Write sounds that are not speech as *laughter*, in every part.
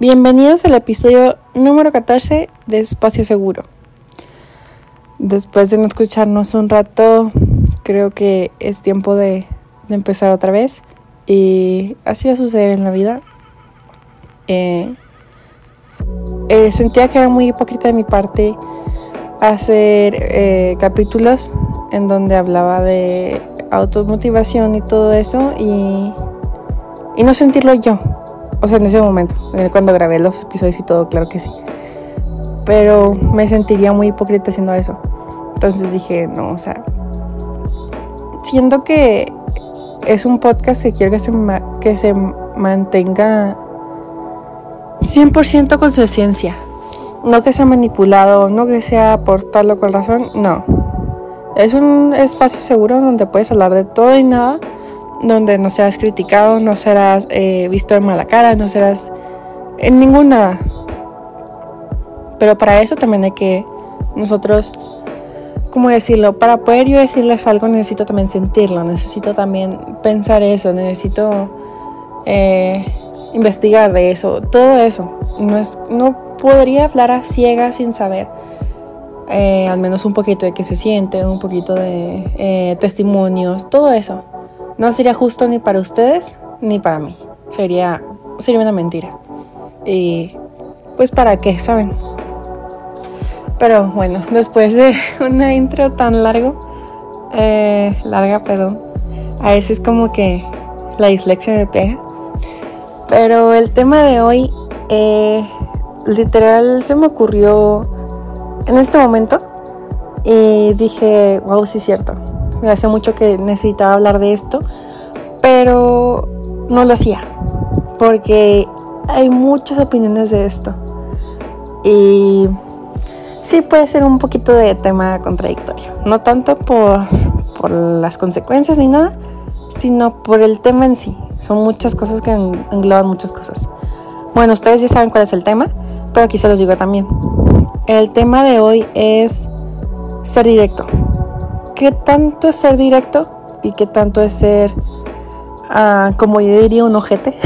Bienvenidos al episodio número 14 de Espacio Seguro. Después de no escucharnos un rato, creo que es tiempo de, empezar otra vez. Y así va a suceder en la vida. Eh, eh, sentía que era muy hipócrita de mi parte hacer eh, capítulos en donde hablaba de automotivación y todo eso y, y no sentirlo yo. O sea, en ese momento, eh, cuando grabé los episodios y todo, claro que sí. Pero me sentiría muy hipócrita haciendo eso. Entonces dije, no, o sea, siento que es un podcast que quiero que se, que se mantenga 100% con su esencia. No que sea manipulado, no que sea por tal o cual razón, no. Es un espacio seguro donde puedes hablar de todo y nada donde no serás criticado, no serás eh, visto de mala cara, no serás en ninguna. Pero para eso también hay que nosotros, ¿cómo decirlo? Para poder yo decirles algo necesito también sentirlo, necesito también pensar eso, necesito eh, investigar de eso, todo eso. No, es, no podría hablar a ciegas sin saber. Eh, al menos un poquito de qué se siente, un poquito de testimonios, todo eso no sería justo ni para ustedes ni para mí. Sería, sería una mentira. Y pues para qué, ¿saben? Pero bueno, después de *laughs* una intro tan largo, eh, larga, perdón, a veces como que la dislexia me pega. Pero el tema de hoy, eh, literal, se me ocurrió en este momento y dije, wow, sí es cierto hace mucho que necesitaba hablar de esto, pero no lo hacía, porque hay muchas opiniones de esto. Y sí puede ser un poquito de tema contradictorio, no tanto por, por las consecuencias ni nada, sino por el tema en sí. Son muchas cosas que engloban muchas cosas. Bueno, ustedes ya saben cuál es el tema, pero aquí se los digo también. El tema de hoy es ser directo qué tanto es ser directo y qué tanto es ser, ah, como yo diría, un ojete,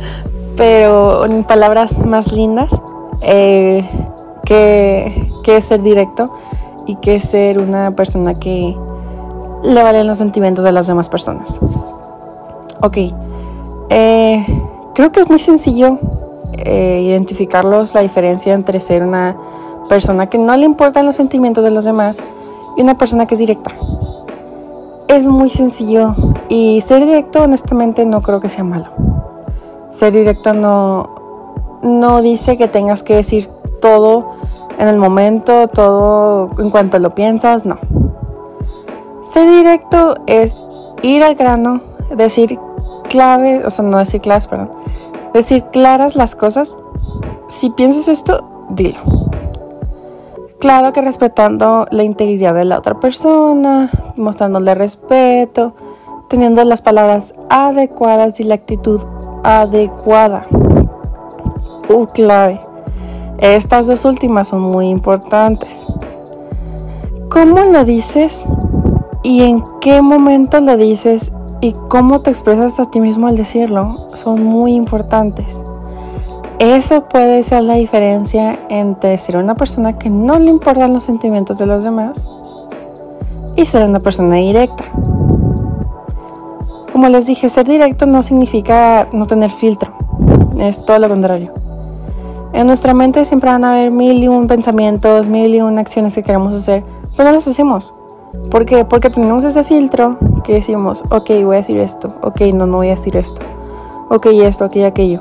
*laughs* pero en palabras más lindas, eh, qué, es ser directo y qué es ser una persona que le valen los sentimientos de las demás personas. Ok, eh, creo que es muy sencillo eh, identificarlos, la diferencia entre ser una persona que no le importan los sentimientos de los demás y una persona que es directa. Es muy sencillo y ser directo honestamente no creo que sea malo. Ser directo no, no dice que tengas que decir todo en el momento, todo en cuanto lo piensas, no. Ser directo es ir al grano, decir clave, o sea, no decir claves, perdón, decir claras las cosas. Si piensas esto, dilo. Claro que respetando la integridad de la otra persona, mostrándole respeto, teniendo las palabras adecuadas y la actitud adecuada. Uh, clave. Estas dos últimas son muy importantes. ¿Cómo lo dices y en qué momento lo dices y cómo te expresas a ti mismo al decirlo? Son muy importantes. Eso puede ser la diferencia entre ser una persona que no le importan los sentimientos de los demás y ser una persona directa. Como les dije, ser directo no significa no tener filtro, es todo lo contrario. En nuestra mente siempre van a haber mil y un pensamientos, mil y un acciones que queremos hacer, pero no las hacemos. ¿Por qué? Porque tenemos ese filtro que decimos, ok, voy a decir esto, ok, no, no voy a decir esto, ok, esto, ok, aquello.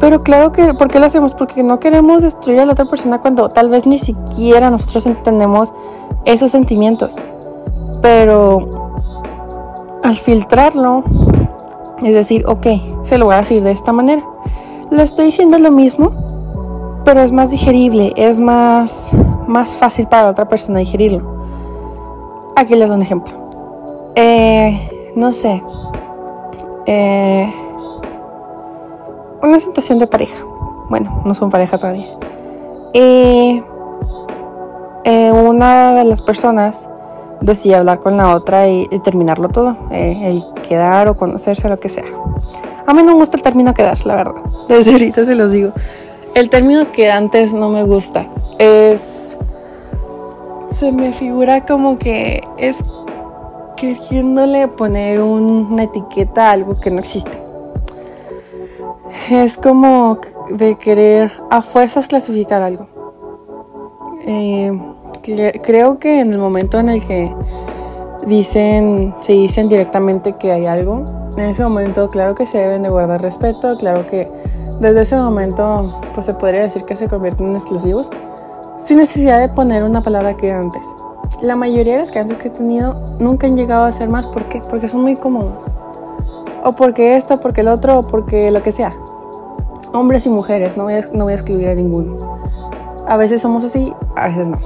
Pero claro que, ¿por qué lo hacemos? Porque no queremos destruir a la otra persona cuando tal vez ni siquiera nosotros entendemos esos sentimientos. Pero al filtrarlo, es decir, ok, se lo voy a decir de esta manera. Le estoy diciendo lo mismo, pero es más digerible, es más, más fácil para la otra persona digerirlo. Aquí les doy un ejemplo. Eh, no sé. Eh, una situación de pareja. Bueno, no son pareja todavía. Y eh, una de las personas decía hablar con la otra y, terminarlo todo, eh, el quedar o conocerse, lo que sea. A mí no me gusta el término quedar, la verdad. *laughs* Desde ahorita se los digo. El término que antes no me gusta es... Se me figura como que es queriéndole poner una etiqueta a algo que no existe. Es como de querer a fuerzas clasificar algo. Eh, creo que en el momento en el que dicen, se dicen directamente que hay algo, en ese momento claro que se deben de guardar respeto, claro que desde ese momento pues se podría decir que se convierten en exclusivos, sin necesidad de poner una palabra que antes. La mayoría de las canciones que he tenido nunca han llegado a ser más, ¿por qué? Porque son muy cómodos. O porque esto, porque el otro, o porque lo que sea. Hombres y mujeres, no voy a, no voy a excluir a ninguno. A veces somos así, a veces no.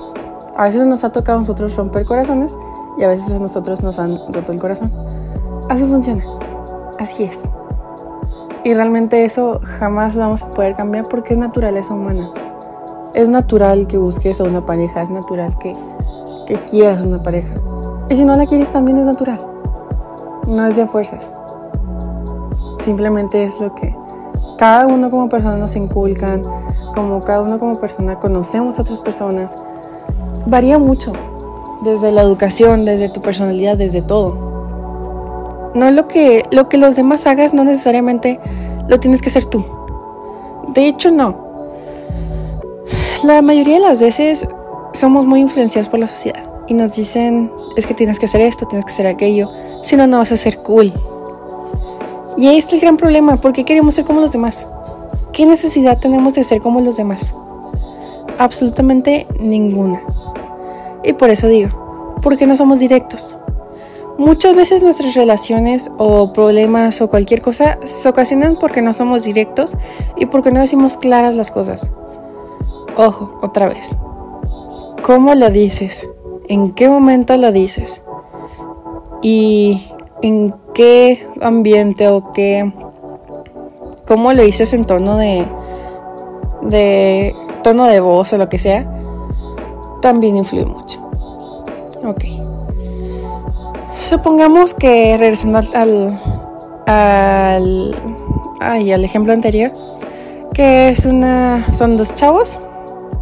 A veces nos ha tocado a nosotros romper corazones y a veces a nosotros nos han roto el corazón. Así funciona. Así es. Y realmente eso jamás lo vamos a poder cambiar porque es naturaleza humana. Es natural que busques a una pareja, es natural que, que quieras una pareja. Y si no la quieres también es natural. No es de fuerzas. Simplemente es lo que cada uno como persona nos inculcan, como cada uno como persona conocemos a otras personas. Varía mucho desde la educación, desde tu personalidad, desde todo. No lo que, lo que los demás hagas, no necesariamente lo tienes que hacer tú. De hecho, no. La mayoría de las veces somos muy influenciados por la sociedad y nos dicen, es que tienes que hacer esto, tienes que hacer aquello, si no, no vas a ser cool. Y ahí está el gran problema, ¿por qué queremos ser como los demás? ¿Qué necesidad tenemos de ser como los demás? Absolutamente ninguna. Y por eso digo, porque no somos directos. Muchas veces nuestras relaciones o problemas o cualquier cosa se ocasionan porque no somos directos y porque no decimos claras las cosas. Ojo, otra vez. ¿Cómo lo dices? ¿En qué momento lo dices? ¿Y en qué ambiente o qué... ¿Cómo lo dices en tono de... de tono de voz o lo que sea? también influye mucho. Ok. Supongamos que regresando al, al, ay, al ejemplo anterior, que es una, son dos chavos,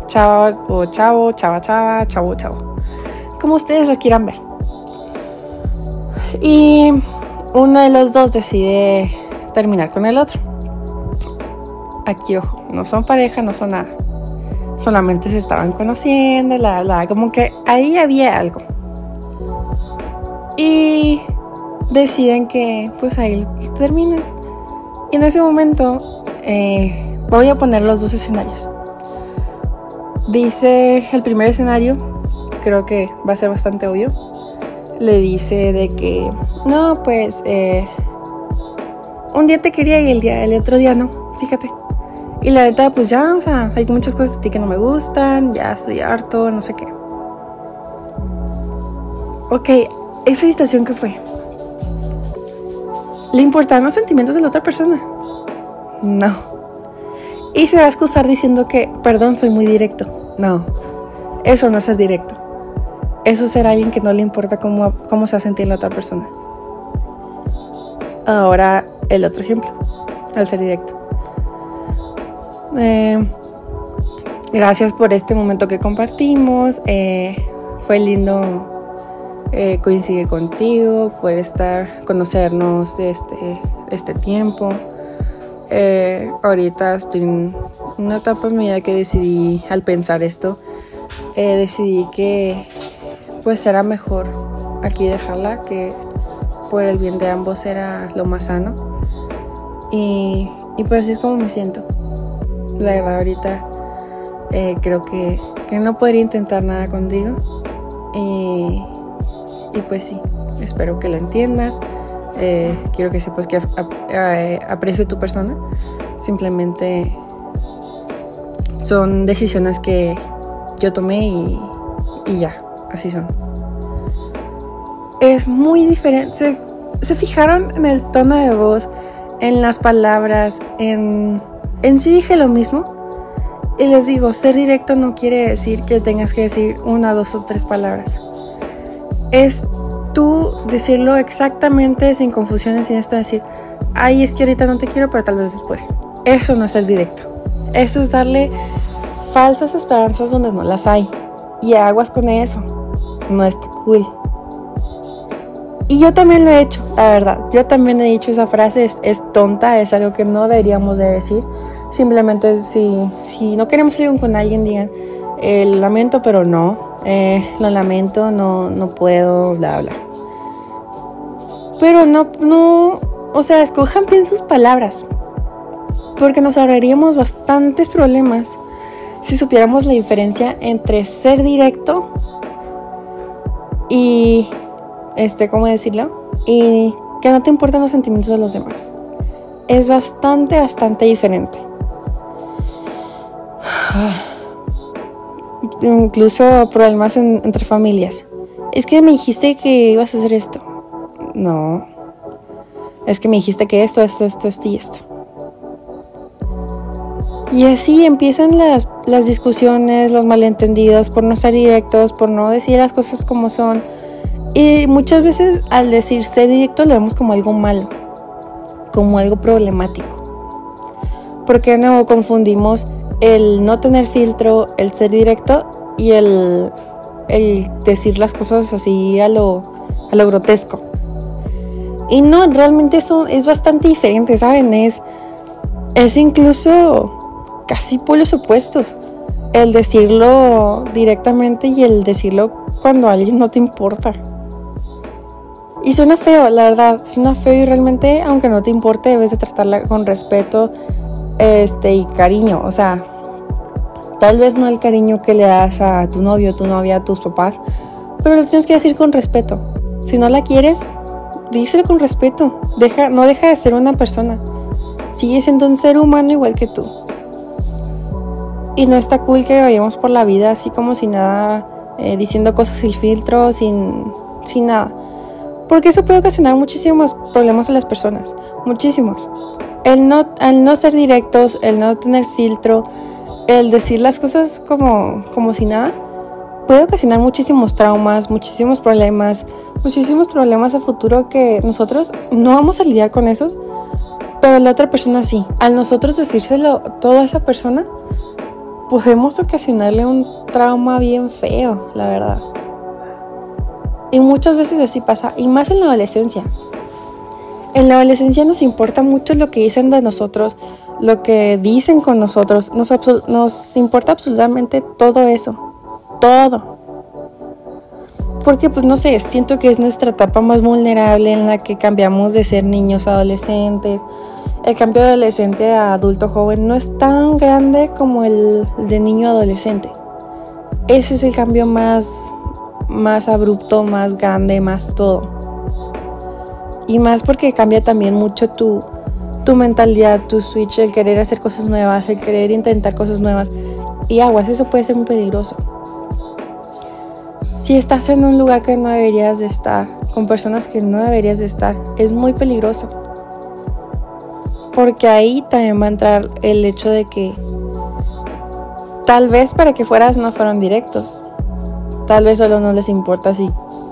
chavo o chavo, chava, chava, chavo, chavo, como ustedes lo quieran ver. Y uno de los dos decide terminar con el otro. Aquí, ojo, no son pareja, no son nada solamente se estaban conociendo, la, la, como que ahí había algo. Y deciden que pues ahí terminan. Y en ese momento eh, voy a poner los dos escenarios. Dice el primer escenario, creo que va a ser bastante obvio. Le dice de que no, pues eh, un día te quería y el, día, el otro día no, fíjate. Y la neta, pues ya, o sea, hay muchas cosas de ti que no me gustan, ya estoy harto, no sé qué. Ok, esa situación que fue. ¿Le importan los sentimientos de la otra persona? No. Y se va a excusar diciendo que, perdón, soy muy directo. No, eso no es ser directo. Eso es ser alguien que no le importa cómo, cómo se va a sentir la otra persona. Ahora, el otro ejemplo, al ser directo. Eh, gracias por este momento que compartimos. Eh, fue lindo eh, coincidir contigo, poder estar, conocernos este, este tiempo. ahorita estoy en una etapa en mi vida que decidí, al pensar esto, decidí que pues era mejor aquí dejarla, que por el bien de ambos era lo más sano. Y, y pues así es como me siento la verdad ahorita eh, creo que, no podría intentar nada contigo. Y, pues sí, espero que lo entiendas. Eh, quiero que sepas que eh, aprecio tu persona. Simplemente son decisiones que yo tomé y, y ya, así son. Es muy diferente. Se, fijaron en el tono de voz, en las palabras, en en sí dije lo mismo. Y les digo, ser directo no quiere decir que tengas que decir una, dos o tres palabras. Es tú decirlo exactamente sin confusiones, sin esto decir, ay, es que ahorita no te quiero, pero tal vez después. Eso no es el directo. Eso es darle falsas esperanzas donde no las hay. Y aguas con eso. No es cool. Y yo también lo he hecho, la verdad. Yo también he dicho esa frase, es, tonta, es algo que no deberíamos de decir. Simplemente si, si no queremos ir con alguien, digan, eh, lamento, pero no. Eh, lo lamento, no, no puedo, bla, bla. Pero no, no, o sea, escojan bien sus palabras. Porque nos ahorraríamos bastantes problemas si supiéramos la diferencia entre ser directo y, este, ¿cómo decirlo? Y que no te importan los sentimientos de los demás. Es bastante, bastante diferente. Incluso problemas entre familias. Es que me dijiste que ibas a hacer esto. No. Es que me dijiste que esto, esto, esto, esto y esto. Y así empiezan las, las discusiones, los malentendidos, por no ser directos, por no decir las cosas como son. Y muchas veces al decir ser directo lo vemos como algo malo, como algo problemático. Porque no confundimos el no tener filtro, el ser directo y el, el decir las cosas así a lo, a lo grotesco? Y no, realmente eso es bastante diferente, ¿saben? Es, es incluso casi por los opuestos. El decirlo directamente y el decirlo cuando a alguien no te importa. Y suena feo, la verdad, suena feo y realmente, aunque no te importe, debes de tratarla con respeto este, y cariño. O sea, tal vez no el cariño que le das a tu novio, tu novia, a tus papás, pero lo tienes que decir con respeto. Si no la quieres, díselo con respeto. Deja, no deja de ser una persona. Sigue siendo un ser humano igual que tú. Y no está cool que vayamos por la vida así como sin nada, eh, diciendo cosas sin filtro, sin, sin nada. Porque eso puede ocasionar muchísimos problemas a las personas. Muchísimos. El no, al no ser directos, el no tener filtro, el decir las cosas como, como si nada, puede ocasionar muchísimos traumas, muchísimos problemas, muchísimos problemas a futuro que nosotros no vamos a lidiar con esos, pero la otra persona sí. Al nosotros decírselo todo a esa persona, podemos ocasionarle un trauma bien feo, la verdad. Y muchas veces así pasa, y más en la adolescencia. En la adolescencia nos importa mucho lo que dicen de nosotros, lo que dicen con nosotros, nos, importa absolutamente todo eso, todo. Porque pues no sé, siento que es nuestra etapa más vulnerable en la que cambiamos de ser niños a adolescentes, el cambio de adolescente a adulto joven no es tan grande como el de niño adolescente. Ese es el cambio más, más abrupto, más grande, más todo. Y más porque cambia también mucho tu, tu mentalidad, tu switch, el querer hacer cosas nuevas, el querer intentar cosas nuevas. Y aguas, eso puede ser muy peligroso. Si estás en un lugar que no deberías de estar, con personas que no deberías de estar, es muy peligroso porque ahí también va a entrar el hecho de que tal vez para que fueras no fueron directos. Tal vez solo no les importa si,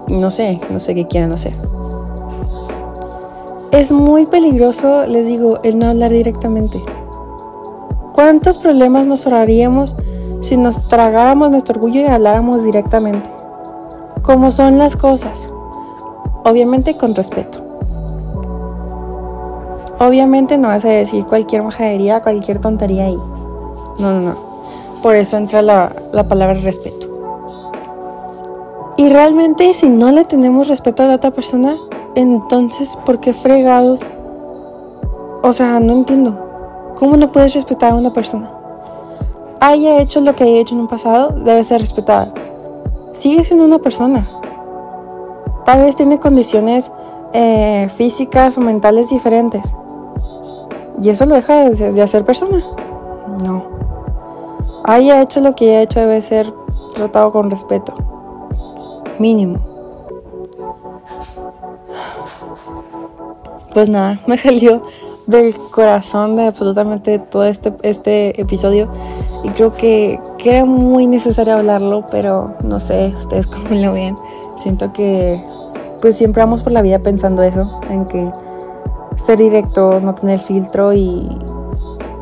no sé, no sé qué quieren hacer. Es muy peligroso, les digo, el no hablar directamente. ¿Cuántos problemas nos ahorraríamos si nos tragáramos nuestro orgullo y habláramos directamente? Como son las cosas. Obviamente con respeto. Obviamente no vas a decir cualquier majadería, cualquier tontería ahí. No, no, no. Por eso entra la, palabra respeto. Y realmente si no le tenemos respeto a la otra persona, entonces ¿por qué fregados? O sea, no entiendo. ¿Cómo no puedes respetar a una persona? Haya hecho lo que haya hecho en un pasado, debe ser respetada. Sigue siendo una persona. Tal vez tiene condiciones eh, físicas o mentales diferentes. ¿Y eso lo deja de, hacer persona? No. Haya hecho lo que haya hecho debe ser tratado con respeto. Mínimo. Pues nada, *laughs* me salió del corazón de absolutamente todo este, este episodio y creo que, que era muy necesario hablarlo, pero no sé, ustedes *laughs* cómo lo ven. Siento que pues siempre vamos por la vida pensando eso, en que ser directo, no tener filtro y,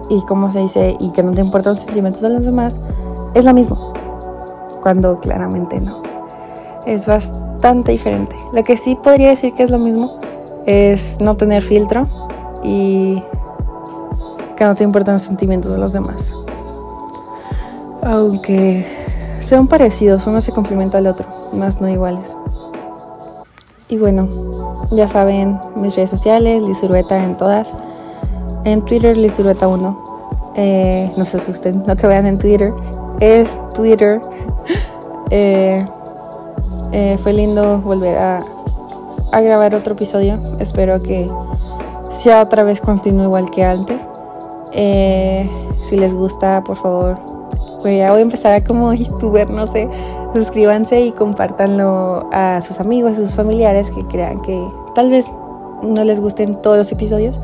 y como se dice, y que no te importan los sentimientos de los demás, es lo mismo. Cuando claramente no. Es bastante diferente. Lo que sí podría decir que es lo mismo es no tener filtro y que no te importan los sentimientos de los demás. Aunque sean parecidos, uno se complementa al otro, más no iguales. Y bueno, ya saben, mis redes sociales, Lizurueta en todas. En Twitter, Lizurueta1. Eh, no se asusten, lo que vean en Twitter es Twitter. Eh, eh, fue lindo volver a, grabar otro episodio. Espero que sea otra vez continúe igual que antes. si les gusta, por favor, ya voy a empezar a como *laughs* youtuber, no sé. Suscríbanse y compártanlo a sus amigos, a sus familiares que crean que tal vez no les gusten todos los episodios,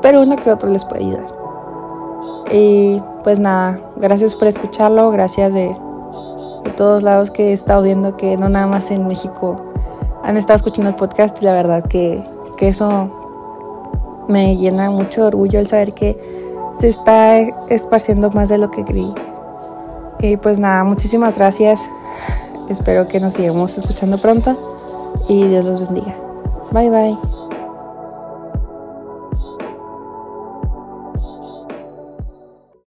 pero uno que otro les puede ayudar. Y pues nada, gracias por escucharlo, gracias de, de todos lados que he estado viendo que no nada más en México han estado escuchando el podcast y la verdad que, que eso me llena mucho de orgullo el saber que se está esparciendo más de lo que creí. Y pues nada, muchísimas gracias. Espero que nos sigamos escuchando pronto y Dios los bendiga. Bye bye.